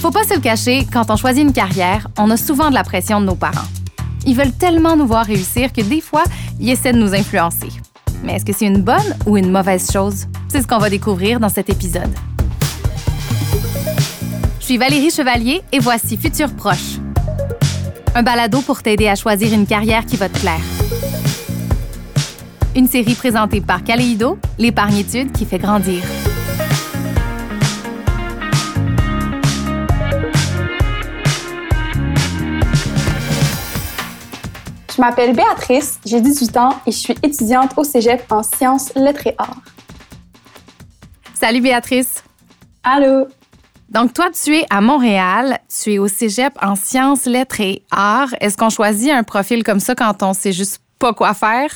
Faut pas se le cacher, quand on choisit une carrière, on a souvent de la pression de nos parents. Ils veulent tellement nous voir réussir que des fois, ils essaient de nous influencer. Mais est-ce que c'est une bonne ou une mauvaise chose? C'est ce qu'on va découvrir dans cet épisode. Je suis Valérie Chevalier et voici Futur Proche. Un balado pour t'aider à choisir une carrière qui va te plaire. Une série présentée par Caléido, l'épargne-étude qui fait grandir. Je m'appelle Béatrice, j'ai 18 ans et je suis étudiante au cégep en sciences, lettres et arts. Salut Béatrice. Allô? Donc toi, tu es à Montréal, tu es au cégep en sciences, lettres et arts. Est-ce qu'on choisit un profil comme ça quand on sait juste pas quoi faire?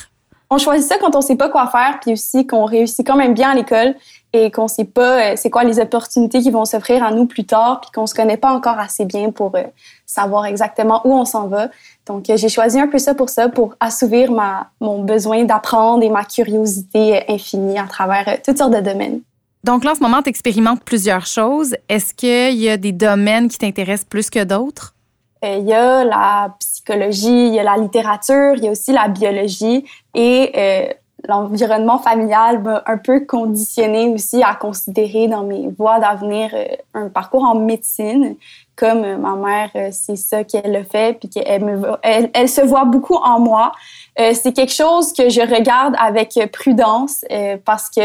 On choisit ça quand on sait pas quoi faire, puis aussi qu'on réussit quand même bien à l'école et qu'on sait pas euh, c'est quoi les opportunités qui vont s'offrir à nous plus tard, puis qu'on se connaît pas encore assez bien pour euh, savoir exactement où on s'en va. Donc euh, j'ai choisi un peu ça pour ça, pour assouvir ma, mon besoin d'apprendre et ma curiosité infinie à travers toutes sortes de domaines. Donc là, en ce moment, tu expérimentes plusieurs choses. Est-ce qu'il y a des domaines qui t'intéressent plus que d'autres? Il y a la psychologie, il y a la littérature, il y a aussi la biologie et euh, l'environnement familial m'a un peu conditionné aussi à considérer dans mes voies d'avenir euh, un parcours en médecine. Comme euh, ma mère, euh, c'est ça qu'elle a fait, puis qu'elle me, elle, se voit beaucoup en moi. c'est quelque chose que je regarde avec prudence parce que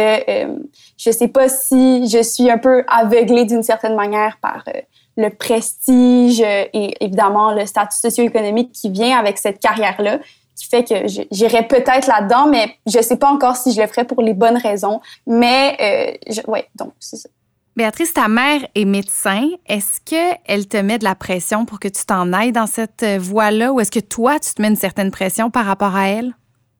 je sais pas si je suis un peu aveuglée d'une certaine manière par le prestige et évidemment le statut socio-économique qui vient avec cette carrière-là qui fait que j'irais peut-être là-dedans, mais je sais pas encore si je le ferais pour les bonnes raisons. Mais, euh, je, ouais, donc, c'est ça. Béatrice, ta mère est médecin. Est-ce qu'elle te met de la pression pour que tu t'en ailles dans cette voie-là ou est-ce que toi, tu te mets une certaine pression par rapport à elle?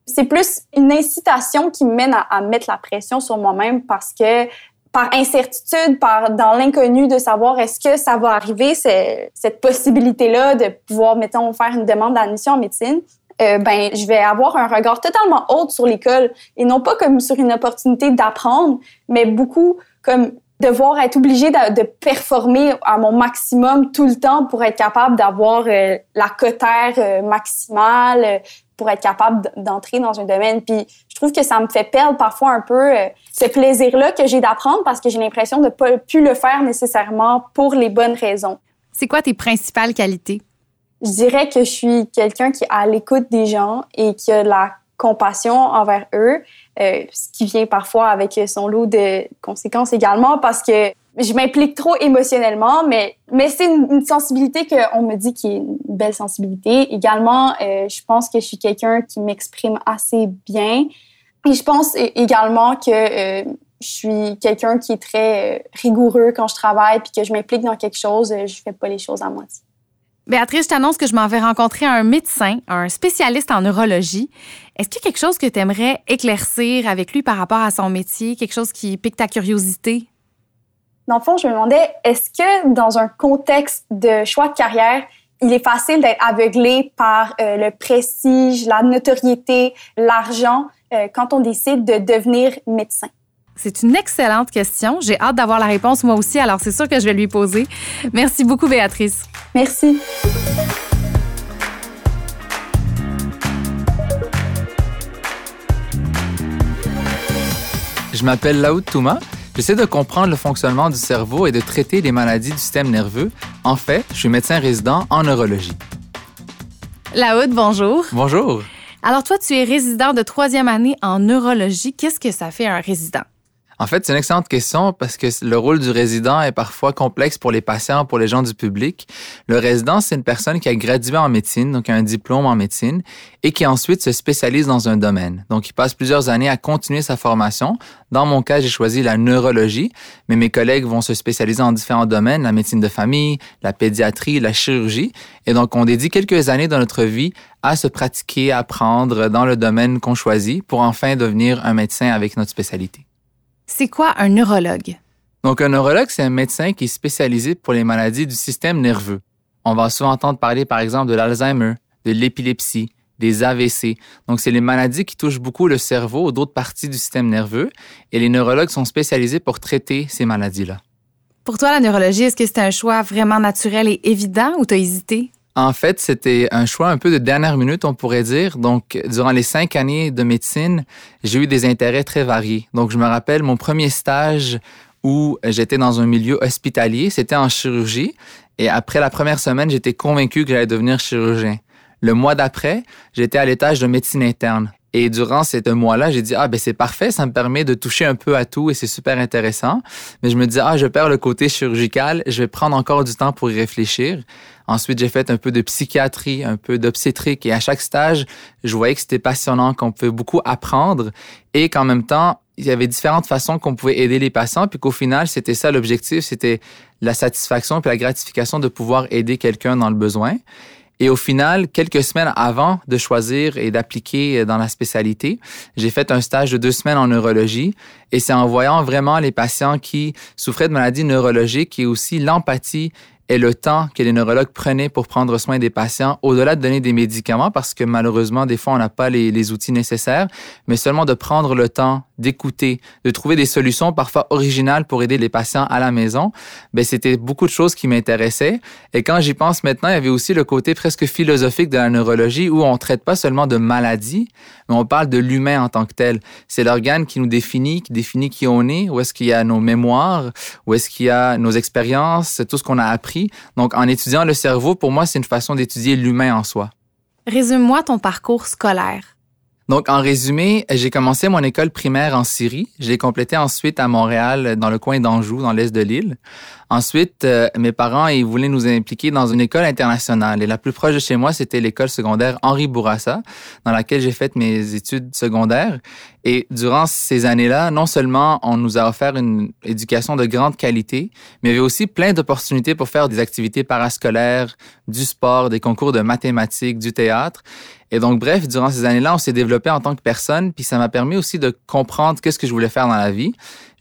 C'est plus une incitation qui me mène à, à mettre la pression sur moi-même parce que par incertitude, par dans l'inconnu de savoir est-ce que ça va arriver, cette possibilité-là de pouvoir, mettons, faire une demande d'admission en médecine, euh, ben je vais avoir un regard totalement autre sur l'école et non pas comme sur une opportunité d'apprendre, mais beaucoup comme devoir être obligé de, de, performer à mon maximum tout le temps pour être capable d'avoir euh, la cotère euh, maximale, pour être capable d'entrer dans un domaine. Trouve que ça me fait perdre parfois un peu ce plaisir-là que j'ai d'apprendre parce que j'ai l'impression de ne pas plus le faire nécessairement pour les bonnes raisons. C'est quoi tes principales qualités? je dirais que je suis quelqu'un qui est à l'écoute des gens et qui a la compassion envers eux, euh, ce qui vient parfois avec son lot de conséquences également parce que je m'implique trop émotionnellement, mais, mais c'est une, sensibilité qu'on me dit qui est une belle sensibilité. Également, euh, je pense que je suis quelqu'un qui m'exprime assez bien. Et je pense également que euh, je suis quelqu'un qui est très euh, rigoureux quand je travaille puis que je m'implique dans quelque chose, euh, je fais pas les choses à moitié. Béatrice, je t'annonce que je m'en vais rencontrer un médecin, un spécialiste en neurologie. Est-ce qu'il y a quelque chose que tu aimerais éclaircir avec lui par rapport à son métier, quelque chose qui pique ta curiosité? Dans le fond, je me demandais, est-ce que dans un contexte de choix de carrière, il est facile d'être aveuglé par euh, le prestige, la notoriété, l'argent? Euh, quand on décide de devenir médecin? C'est une excellente question. J'ai hâte d'avoir la réponse moi aussi, alors c'est sûr que je vais lui poser. Merci beaucoup, Béatrice. Merci. Je m'appelle Laoud Touma. J'essaie de comprendre le fonctionnement du cerveau et de traiter les maladies du système nerveux. En fait, je suis médecin résident en neurologie. Laoud, bonjour. Bonjour. Alors toi, tu es résident de troisième année en neurologie. Qu'est-ce que ça fait un résident? En fait, c'est une excellente question parce que le rôle du résident est parfois complexe pour les patients, pour les gens du public. Le résident, c'est une personne qui a gradué en médecine, donc un diplôme en médecine, et qui ensuite se spécialise dans un domaine. Donc, il passe plusieurs années à continuer sa formation. Dans mon cas, j'ai choisi la neurologie, mais mes collègues vont se spécialiser en différents domaines, la médecine de famille, la pédiatrie, la chirurgie. Et donc, on dédie quelques années dans notre vie à se pratiquer, à apprendre dans le domaine qu'on choisit pour enfin devenir un médecin avec notre spécialité. C'est quoi un neurologue? Donc, un neurologue, c'est un médecin qui est spécialisé pour les maladies du système nerveux. On va souvent entendre parler, par exemple, de l'Alzheimer, de l'épilepsie, des AVC. Donc, c'est les maladies qui touchent beaucoup le cerveau ou d'autres parties du système nerveux. Et les neurologues sont spécialisés pour traiter ces maladies-là. Pour toi, la neurologie, est-ce que c'était un choix vraiment naturel et évident ou t'as hésité? En fait, c'était un choix un peu de dernière minute, on pourrait dire. Donc, durant les cinq années de médecine, j'ai eu des intérêts très variés. Donc, je me rappelle mon premier stage où j'étais dans un milieu hospitalier, c'était en chirurgie. Et après la première semaine, j'étais convaincu que j'allais devenir chirurgien. Le mois d'après, j'étais à l'étage de médecine interne. Et durant ces mois-là, j'ai dit, ah, ben c'est parfait, ça me permet de toucher un peu à tout et c'est super intéressant. Mais je me disais, ah, je perds le côté chirurgical, je vais prendre encore du temps pour y réfléchir. Ensuite, j'ai fait un peu de psychiatrie, un peu d'obstétrique et à chaque stage, je voyais que c'était passionnant, qu'on pouvait beaucoup apprendre et qu'en même temps, il y avait différentes façons qu'on pouvait aider les patients, puis qu'au final, c'était ça l'objectif, c'était la satisfaction et la gratification de pouvoir aider quelqu'un dans le besoin. Et au final, quelques semaines avant de choisir et d'appliquer dans la spécialité, j'ai fait un stage de deux semaines en neurologie. Et c'est en voyant vraiment les patients qui souffraient de maladies neurologiques et aussi l'empathie et le temps que les neurologues prenaient pour prendre soin des patients, au-delà de donner des médicaments, parce que malheureusement, des fois, on n'a pas les, outils nécessaires, mais seulement de prendre le temps d'écouter, de trouver des solutions parfois originales pour aider les patients à la maison, ben c'était beaucoup de choses qui m'intéressaient. Et quand j'y pense maintenant, il y avait aussi le côté presque philosophique de la neurologie où on traite pas seulement de maladies, mais on parle de l'humain en tant que tel. C'est l'organe qui nous définit, qui définit qui on est, où est-ce qu'il y a nos mémoires, où est-ce qu'il y a nos expériences, tout ce qu'on a appris. Donc, en étudiant le cerveau, pour moi, c'est une façon d'étudier l'humain en soi. Résume-moi ton parcours scolaire. Donc, en résumé, j'ai commencé mon école primaire en Syrie. Je l'ai complétée ensuite à Montréal, dans le coin d'Anjou, dans l'est de l'île. Ensuite, euh, mes parents, ils voulaient nous impliquer dans une école internationale. Et la plus proche de chez moi, c'était l'école secondaire Henri Bourassa, dans laquelle j'ai fait mes études secondaires. Et durant ces années-là, non seulement on nous a offert une éducation de grande qualité, mais il y avait aussi plein d'opportunités pour faire des activités parascolaires, du sport, des concours de mathématiques, du théâtre. Et donc, bref, durant ces années-là, on s'est développé en tant que personne, puis ça m'a permis aussi de comprendre qu'est-ce que je voulais faire dans la vie.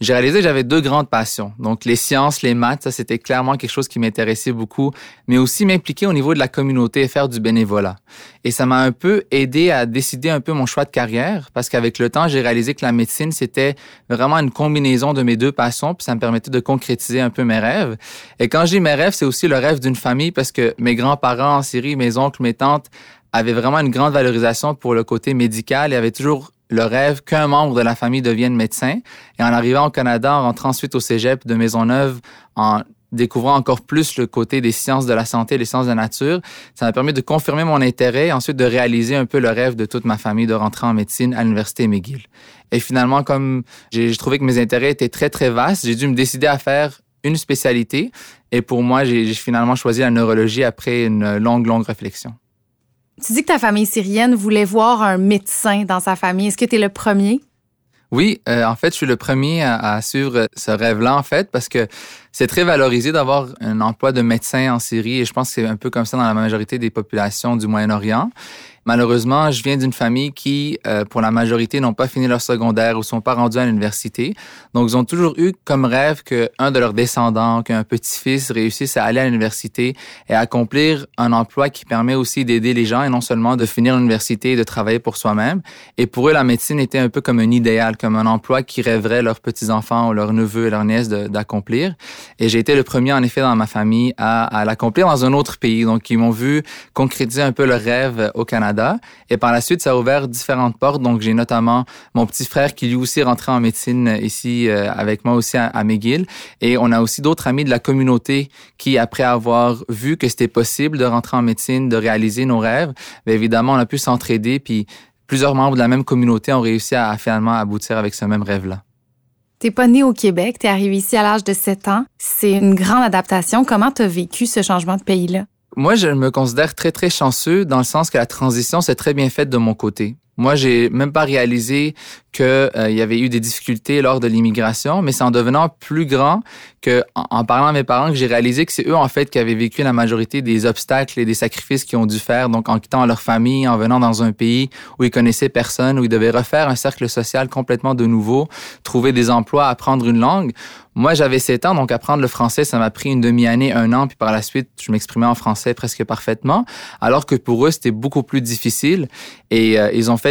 J'ai réalisé que j'avais deux grandes passions. Donc, les sciences, les maths, ça, c'était clairement quelque chose qui m'intéressait beaucoup, mais aussi m'impliquer au niveau de la communauté et faire du bénévolat. Et ça m'a un peu aidé à décider un peu mon choix de carrière, parce qu'avec le temps, j'ai réalisé que la médecine, c'était vraiment une combinaison de mes deux passions, puis ça me permettait de concrétiser un peu mes rêves. Et quand dis mes rêves, c'est aussi le rêve d'une famille, parce que mes grands-parents en Syrie, mes oncles, mes tantes, avait vraiment une grande valorisation pour le côté médical et avait toujours le rêve qu'un membre de la famille devienne médecin. Et en arrivant au Canada, en rentrant ensuite au cégep de Maisonneuve, en découvrant encore plus le côté des sciences de la santé, les sciences de la nature, ça m'a permis de confirmer mon intérêt et ensuite de réaliser un peu le rêve de toute ma famille de rentrer en médecine à l'Université McGill. Et finalement, comme j'ai trouvé que mes intérêts étaient très, très vastes, j'ai dû me décider à faire une spécialité. Et pour moi, j'ai finalement choisi la neurologie après une longue, longue réflexion. Tu dis que ta famille syrienne voulait voir un médecin dans sa famille. Est-ce que tu es le premier? Oui, euh, en fait, je suis le premier à, à suivre ce rêve-là, en fait, parce que c'est très valorisé d'avoir un emploi de médecin en Syrie et je pense que c'est un peu comme ça dans la majorité des populations du Moyen-Orient. Malheureusement, je viens d'une famille qui, euh, pour la majorité, n'ont pas fini leur secondaire ou sont pas rendus à l'université. Donc, ils ont toujours eu comme rêve qu'un de leurs descendants, qu'un petit-fils réussisse à aller à l'université et accomplir un emploi qui permet aussi d'aider les gens et non seulement de finir l'université et de travailler pour soi-même. Et pour eux, la médecine était un peu comme un idéal, comme un emploi qui rêveraient leurs petits-enfants ou leurs neveux et leurs nièces d'accomplir. Et j'ai été le premier, en effet, dans ma famille à, l'accomplir dans un autre pays. Donc, ils m'ont vu concrétiser un peu le rêve au Canada et par la suite, ça a ouvert différentes portes. Donc, j'ai notamment mon petit frère qui lui aussi est rentré en médecine ici euh, avec moi aussi à, McGill. Et on a aussi d'autres amis de la communauté qui, après avoir vu que c'était possible de rentrer en médecine, de réaliser nos rêves, bien évidemment, on a pu s'entraider. Puis plusieurs membres de la même communauté ont réussi à, finalement aboutir avec ce même rêve-là. T'es pas né au Québec, t'es arrivé ici à l'âge de 7 ans. C'est une grande adaptation. Comment t'as vécu ce changement de pays-là? Moi, je me considère très, très chanceux dans le sens que la transition s'est très bien faite de mon côté. Moi, j'ai même pas réalisé qu'il euh, y avait eu des difficultés lors de l'immigration, mais c'est en devenant plus grand que, en, parlant à mes parents, que j'ai réalisé que c'est eux, en fait, qui avaient vécu la majorité des obstacles et des sacrifices qu'ils ont dû faire, donc en quittant leur famille, en venant dans un pays où ils connaissaient personne, où ils devaient refaire un cercle social complètement de nouveau, trouver des emplois, apprendre une langue. Moi, j'avais 7 ans, donc apprendre le français, ça m'a pris une demi-année, un an, puis par la suite, je m'exprimais en français presque parfaitement, alors que pour eux, c'était beaucoup plus difficile et euh, ils ont fait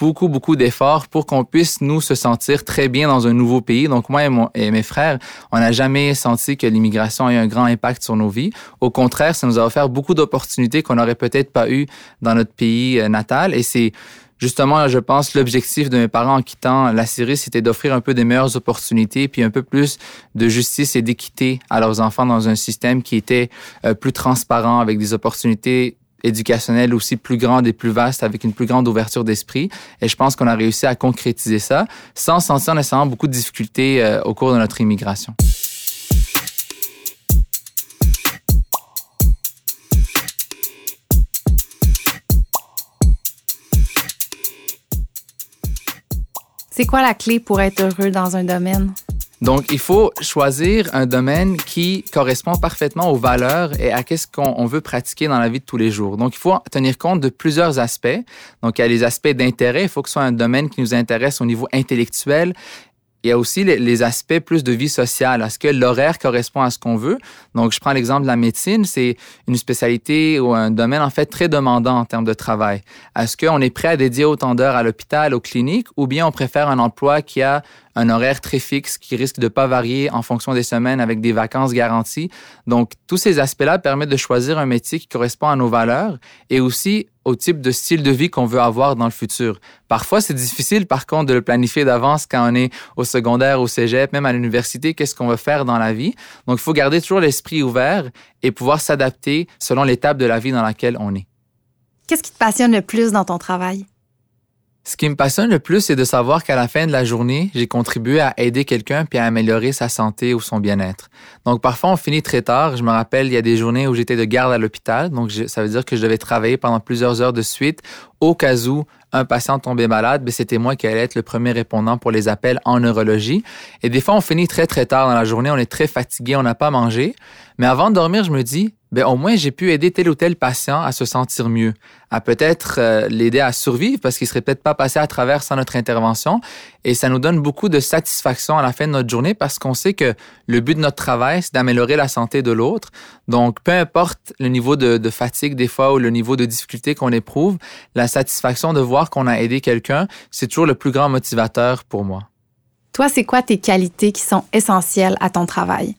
beaucoup, beaucoup d'efforts pour qu'on puisse nous se sentir très bien dans un nouveau pays. Donc moi et, mes frères, on n'a jamais senti que l'immigration ait un grand impact sur nos vies. Au contraire, ça nous a offert beaucoup d'opportunités qu'on n'aurait peut-être pas eues dans notre pays euh, natal. Et c'est justement, je pense, l'objectif de mes parents en quittant la Syrie, c'était d'offrir un peu des meilleures opportunités, puis un peu plus de justice et d'équité à leurs enfants dans un système qui était euh, plus transparent, avec des opportunités éducationnelle aussi plus grande et plus vaste avec une plus grande ouverture d'esprit. Et je pense qu'on a réussi à concrétiser ça sans sentir nécessairement beaucoup de difficultés euh, au cours de notre immigration. C'est quoi la clé pour être heureux dans un domaine? Donc, il faut choisir un domaine qui correspond parfaitement aux valeurs et à ce qu'on veut pratiquer dans la vie de tous les jours. Donc, il faut tenir compte de plusieurs aspects. Donc, il y a les aspects d'intérêt. Il faut que ce soit un domaine qui nous intéresse au niveau intellectuel il y a aussi les, aspects plus de vie sociale. Est-ce que l'horaire correspond à ce qu'on veut? Donc, je prends l'exemple de la médecine. C'est une spécialité ou un domaine, en fait, très demandant en termes de travail. Est-ce qu'on est prêt à dédier autant d'heures à l'hôpital, aux cliniques, ou bien on préfère un emploi qui a un horaire très fixe qui risque de pas varier en fonction des semaines avec des vacances garanties? Donc, tous ces aspects-là permettent de choisir un métier qui correspond à nos valeurs et aussi au type de style de vie qu'on veut avoir dans le futur. Parfois, c'est difficile, par contre, de le planifier d'avance quand on est au secondaire, au cégep, même à l'université, qu'est-ce qu'on veut faire dans la vie? Donc, il faut garder toujours l'esprit ouvert et pouvoir s'adapter selon l'étape de la vie dans laquelle on est. Qu'est-ce qui te passionne le plus dans ton travail? Ce qui me passionne le plus, c'est de savoir qu'à la fin de la journée, j'ai contribué à aider quelqu'un puis à améliorer sa santé ou son bien-être. Donc parfois, on finit très tard. Je me rappelle, il y a des journées où j'étais de garde à l'hôpital. Donc ça veut dire que je devais travailler pendant plusieurs heures de suite au cas où un patient tombait malade, mais c'était moi qui allais être le premier répondant pour les appels en neurologie. Et des fois, on finit très, très tard dans la journée, on est très fatigué, on n'a pas mangé. Mais avant de dormir, je me dis, ben au moins j'ai pu aider tel ou tel patient à se sentir mieux, à peut-être euh, l'aider à survivre parce qu'il serait peut-être pas passé à travers sans notre intervention. Et ça nous donne beaucoup de satisfaction à la fin de notre journée parce qu'on sait que le but de notre travail, c'est d'améliorer la santé de l'autre. Donc, peu importe le niveau de, de, fatigue des fois ou le niveau de difficulté qu'on éprouve, la satisfaction de voir qu'on a aidé quelqu'un, c'est toujours le plus grand motivateur pour moi. Toi, c'est quoi tes qualités qui sont essentielles à ton travail?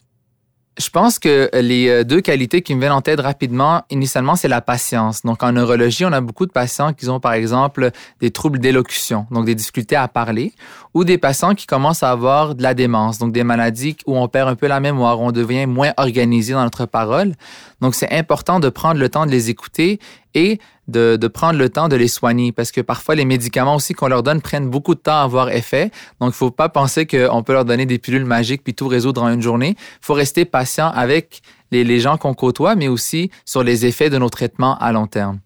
Je pense que les euh, deux qualités qui me viennent en tête rapidement, initialement, c'est la patience. Donc, en neurologie, on a beaucoup de patients qui ont, par exemple, des troubles d'élocution, donc des difficultés à parler, ou des patients qui commencent à avoir de la démence, donc des maladies où on perd un peu la mémoire, on devient moins organisé dans notre parole. Donc, c'est important de prendre le temps de les écouter et de, prendre le temps de les soigner parce que parfois les médicaments aussi qu'on leur donne prennent beaucoup de temps à avoir effet. Donc, il faut pas penser qu'on peut leur donner des pilules magiques puis tout résoudre en une journée. Il faut rester patient avec les, gens qu'on côtoie, mais aussi sur les effets de nos traitements à long terme.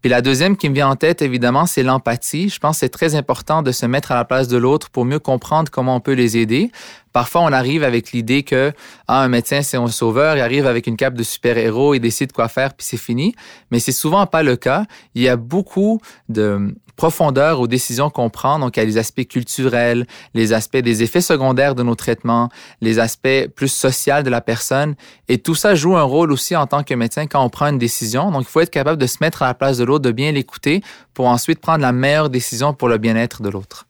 Puis la deuxième qui me vient en tête, évidemment, c'est l'empathie. Je pense que c'est très important de se mettre à la place de l'autre pour mieux comprendre comment on peut les aider. Parfois, on arrive avec l'idée que ah, un médecin, c'est un sauveur, il arrive avec une cape de super-héros, il décide quoi faire, puis c'est fini. Mais c'est souvent pas le cas. Il y a beaucoup de profondeur aux décisions qu'on prend. Donc, il y a les aspects culturels, les aspects des effets secondaires de nos traitements, les aspects plus sociaux de la personne. Et tout ça joue un rôle aussi en tant que médecin quand on prend une décision. Donc, il faut être capable de se mettre à la place de l'autre, de bien l'écouter pour ensuite prendre la meilleure décision pour le bien-être de l'autre.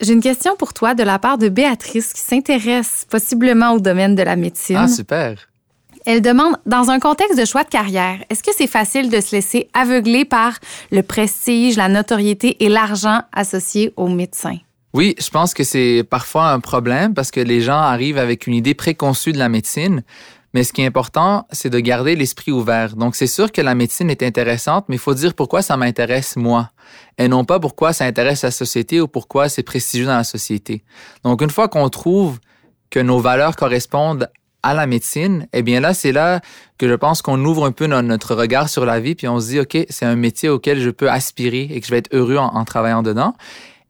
J'ai une question pour toi de la part de Béatrice qui s'intéresse possiblement au domaine de la médecine. Ah, super. Elle demande, dans un contexte de choix de carrière, est-ce que c'est facile de se laisser aveugler par le prestige, la notoriété et l'argent associés aux médecins? Oui, je pense que c'est parfois un problème parce que les gens arrivent avec une idée préconçue de la médecine. Mais ce qui est important, c'est de garder l'esprit ouvert. Donc, c'est sûr que la médecine est intéressante, mais il faut dire pourquoi ça m'intéresse moi, et non pas pourquoi ça intéresse la société ou pourquoi c'est prestigieux dans la société. Donc, une fois qu'on trouve que nos valeurs correspondent à la médecine, eh bien là, c'est là que je pense qu'on ouvre un peu notre regard sur la vie, puis on se dit, OK, c'est un métier auquel je peux aspirer et que je vais être heureux en, travaillant dedans.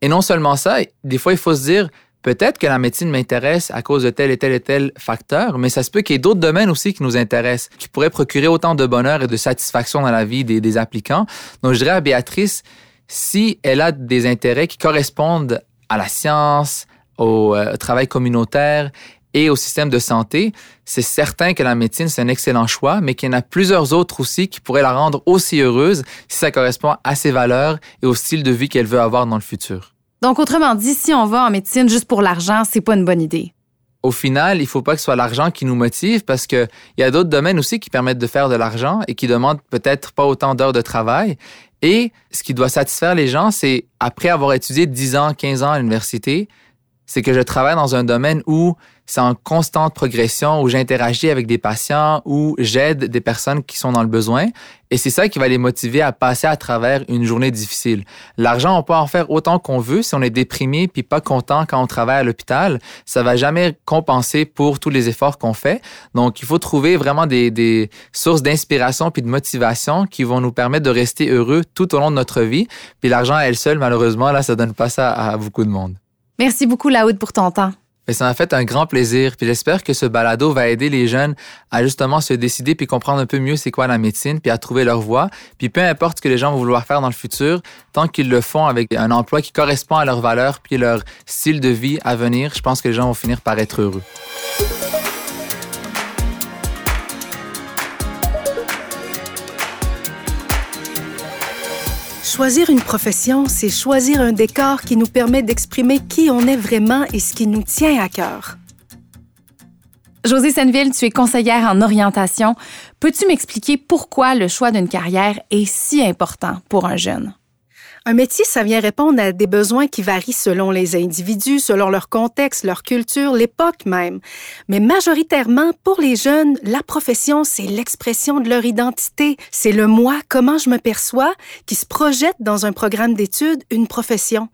Et non seulement ça, des fois, il faut se dire, peut-être que la médecine m'intéresse à cause de tel et tel et tel facteur, mais ça se peut qu'il y ait d'autres domaines aussi qui nous intéressent, qui pourraient procurer autant de bonheur et de satisfaction dans la vie des, des applicants. Donc, je dirais à Béatrice, si elle a des intérêts qui correspondent à la science, au euh, travail communautaire et au système de santé, c'est certain que la médecine, c'est un excellent choix, mais qu'il y en a plusieurs autres aussi qui pourraient la rendre aussi heureuse si ça correspond à ses valeurs et au style de vie qu'elle veut avoir dans le futur. Donc, autrement dit, si on va en médecine juste pour l'argent, c'est pas une bonne idée. Au final, il faut pas que ce soit l'argent qui nous motive parce qu'il y a d'autres domaines aussi qui permettent de faire de l'argent et qui demandent peut-être pas autant d'heures de travail. Et ce qui doit satisfaire les gens, c'est après avoir étudié 10 ans, 15 ans à l'université, c'est que je travaille dans un domaine où c'est en constante progression, où j'interagis avec des patients, où j'aide des personnes qui sont dans le besoin. Et c'est ça qui va les motiver à passer à travers une journée difficile. L'argent, on peut en faire autant qu'on veut. Si on est déprimé puis pas content quand on travaille à l'hôpital, ça va jamais compenser pour tous les efforts qu'on fait. Donc, il faut trouver vraiment des, sources d'inspiration puis de motivation qui vont nous permettre de rester heureux tout au long de notre vie. Puis l'argent elle seule, malheureusement, là, ça donne pas ça à beaucoup de monde. Merci beaucoup, Laoud, pour ton temps. Mais ça m'a fait un grand plaisir, puis j'espère que ce balado va aider les jeunes à justement se décider puis comprendre un peu mieux c'est quoi la médecine, puis à trouver leur voie. Puis peu importe ce que les gens vont vouloir faire dans le futur, tant qu'ils le font avec un emploi qui correspond à leurs valeurs puis leur style de vie à venir, je pense que les gens vont finir par être heureux. Choisir une profession, c'est choisir un décor qui nous permet d'exprimer qui on est vraiment et ce qui nous tient à cœur. Josée Senneville, tu es conseillère en orientation. Peux-tu m'expliquer pourquoi le choix d'une carrière est si important pour un jeune? Un métier, ça vient répondre à des besoins qui varient selon les individus, selon leur contexte, leur culture, l'époque même. Mais majoritairement, pour les jeunes, la profession, c'est l'expression de leur identité. C'est le moi, comment je me perçois, qui se projette dans un programme d'études, une profession.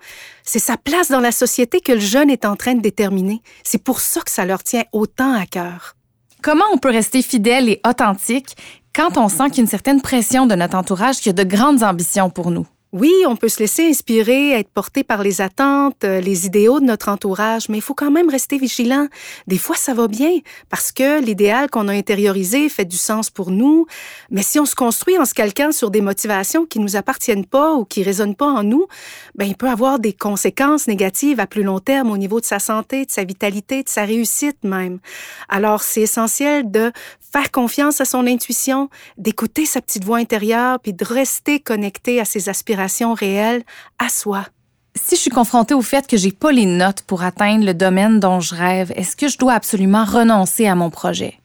C'est sa place dans la société que le jeune est en train de déterminer. C'est pour ça que ça leur tient autant à cœur. Comment on peut rester fidèle et authentique quand on sent qu'il y a une certaine pression de notre entourage qui a de grandes ambitions pour nous? Oui, on peut se laisser inspirer, être porté par les attentes, euh, les idéaux de notre entourage, mais il faut quand même rester vigilant. Des fois, ça va bien parce que l'idéal qu'on a intériorisé fait du sens pour nous, mais si on se construit en se calquant sur des motivations qui nous appartiennent pas ou qui résonnent pas en nous, ben il peut avoir des conséquences négatives à plus long terme au niveau de sa santé, de sa vitalité, de sa réussite même. Alors, c'est essentiel de faire confiance à son intuition, d'écouter sa petite voix intérieure puis de rester connecté à ses aspirations réelle à soi. Si je suis confrontée au fait que j'ai pas les notes pour atteindre le domaine dont je rêve, est-ce que je dois absolument renoncer à mon projet?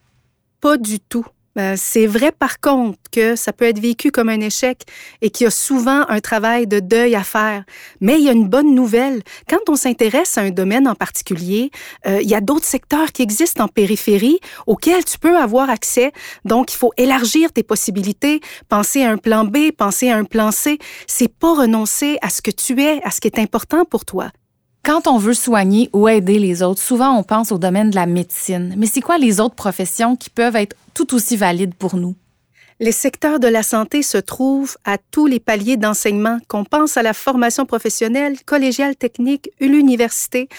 Pas du tout. Euh, c'est vrai par contre que ça peut être vécu comme un échec et qu'il y a souvent un travail de deuil à faire. Mais il y a une bonne nouvelle. Quand on s'intéresse à un domaine en particulier, euh, il y a d'autres secteurs qui existent en périphérie auxquels tu peux avoir accès. Donc, il faut élargir tes possibilités, penser à un plan B, penser à un plan C. C'est pas renoncer à ce que tu es, à ce qui est important pour toi. Quand on veut soigner ou aider les autres, souvent on pense au domaine de la médecine. Mais c'est quoi les autres professions qui peuvent être tout aussi valides pour nous? Les secteurs de la santé se trouvent à tous les paliers d'enseignement, qu'on pense à la formation professionnelle, collégiale, technique, l'université.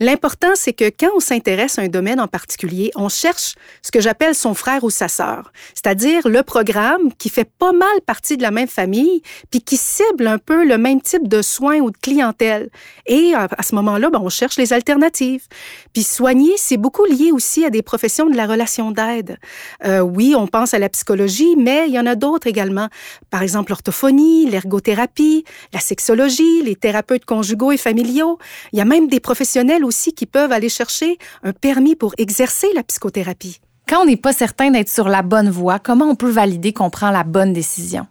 L'important, c'est que quand on s'intéresse à un domaine en particulier, on cherche ce que j'appelle son frère ou sa sœur, c'est-à-dire le programme qui fait pas mal partie de la même famille, puis qui cible un peu le même type de soins ou de clientèle. Et à ce moment-là, ben, on cherche les alternatives. Puis soigner, c'est beaucoup lié aussi à des professions de la relation d'aide. Euh, oui, on pense à la psychologie, mais il y en a d'autres également. Par exemple, l'orthophonie, l'ergothérapie, la sexologie, les thérapeutes conjugaux et familiaux. Il y a même des professionnels aussi qui peuvent aller chercher un permis pour exercer la psychothérapie. Quand on n'est pas certain d'être sur la bonne voie, comment on peut valider qu'on prend la bonne décision?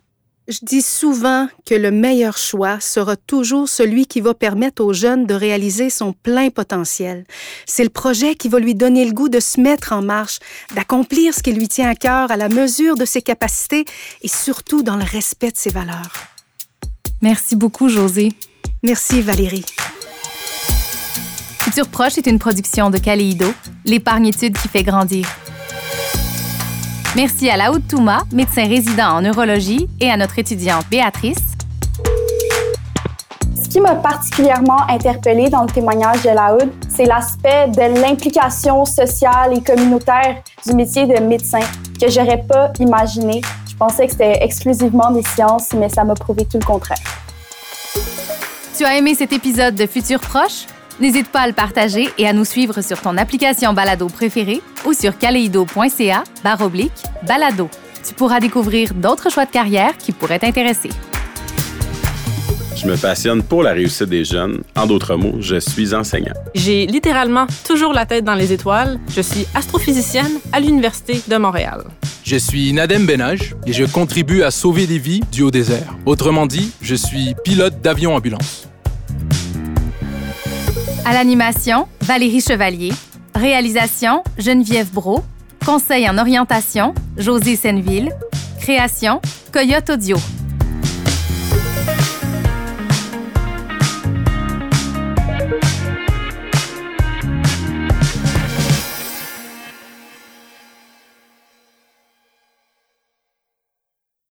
Je dis souvent que le meilleur choix sera toujours celui qui va permettre aux jeunes de réaliser son plein potentiel. C'est le projet qui va lui donner le goût de se mettre en marche, d'accomplir ce qui lui tient à cœur à la mesure de ses capacités et surtout dans le respect de ses valeurs. Merci beaucoup, José. Merci, Valérie. Futur Proche est une production de Caléido, l'épargne-étude qui fait grandir. Merci à Laoud Touma, médecin résident en neurologie, et à notre étudiante Béatrice. Ce qui m'a particulièrement interpellée dans le témoignage de Laoud, c'est l'aspect de l'implication sociale et communautaire du métier de médecin que j'aurais pas imaginé. Je pensais que c'était exclusivement des sciences, mais ça m'a prouvé tout le contraire. Tu as aimé cet épisode de Futur Proche? N'hésite pas à le partager et à nous suivre sur ton application balado préférée ou sur kaleido.ca oblique balado. Tu pourras découvrir d'autres choix de carrière qui pourraient t'intéresser. Je me passionne pour la réussite des jeunes. En d'autres mots, je suis enseignant. J'ai littéralement toujours la tête dans les étoiles. Je suis astrophysicienne à l'Université de Montréal. Je suis Nadem Benage et je contribue à sauver des vies du haut désert. Autrement dit, je suis pilote d'avion ambulance. À l'animation, Valérie Chevalier. Réalisation, Geneviève Bro. Conseil en orientation, José Senneville. Création, Coyote Audio.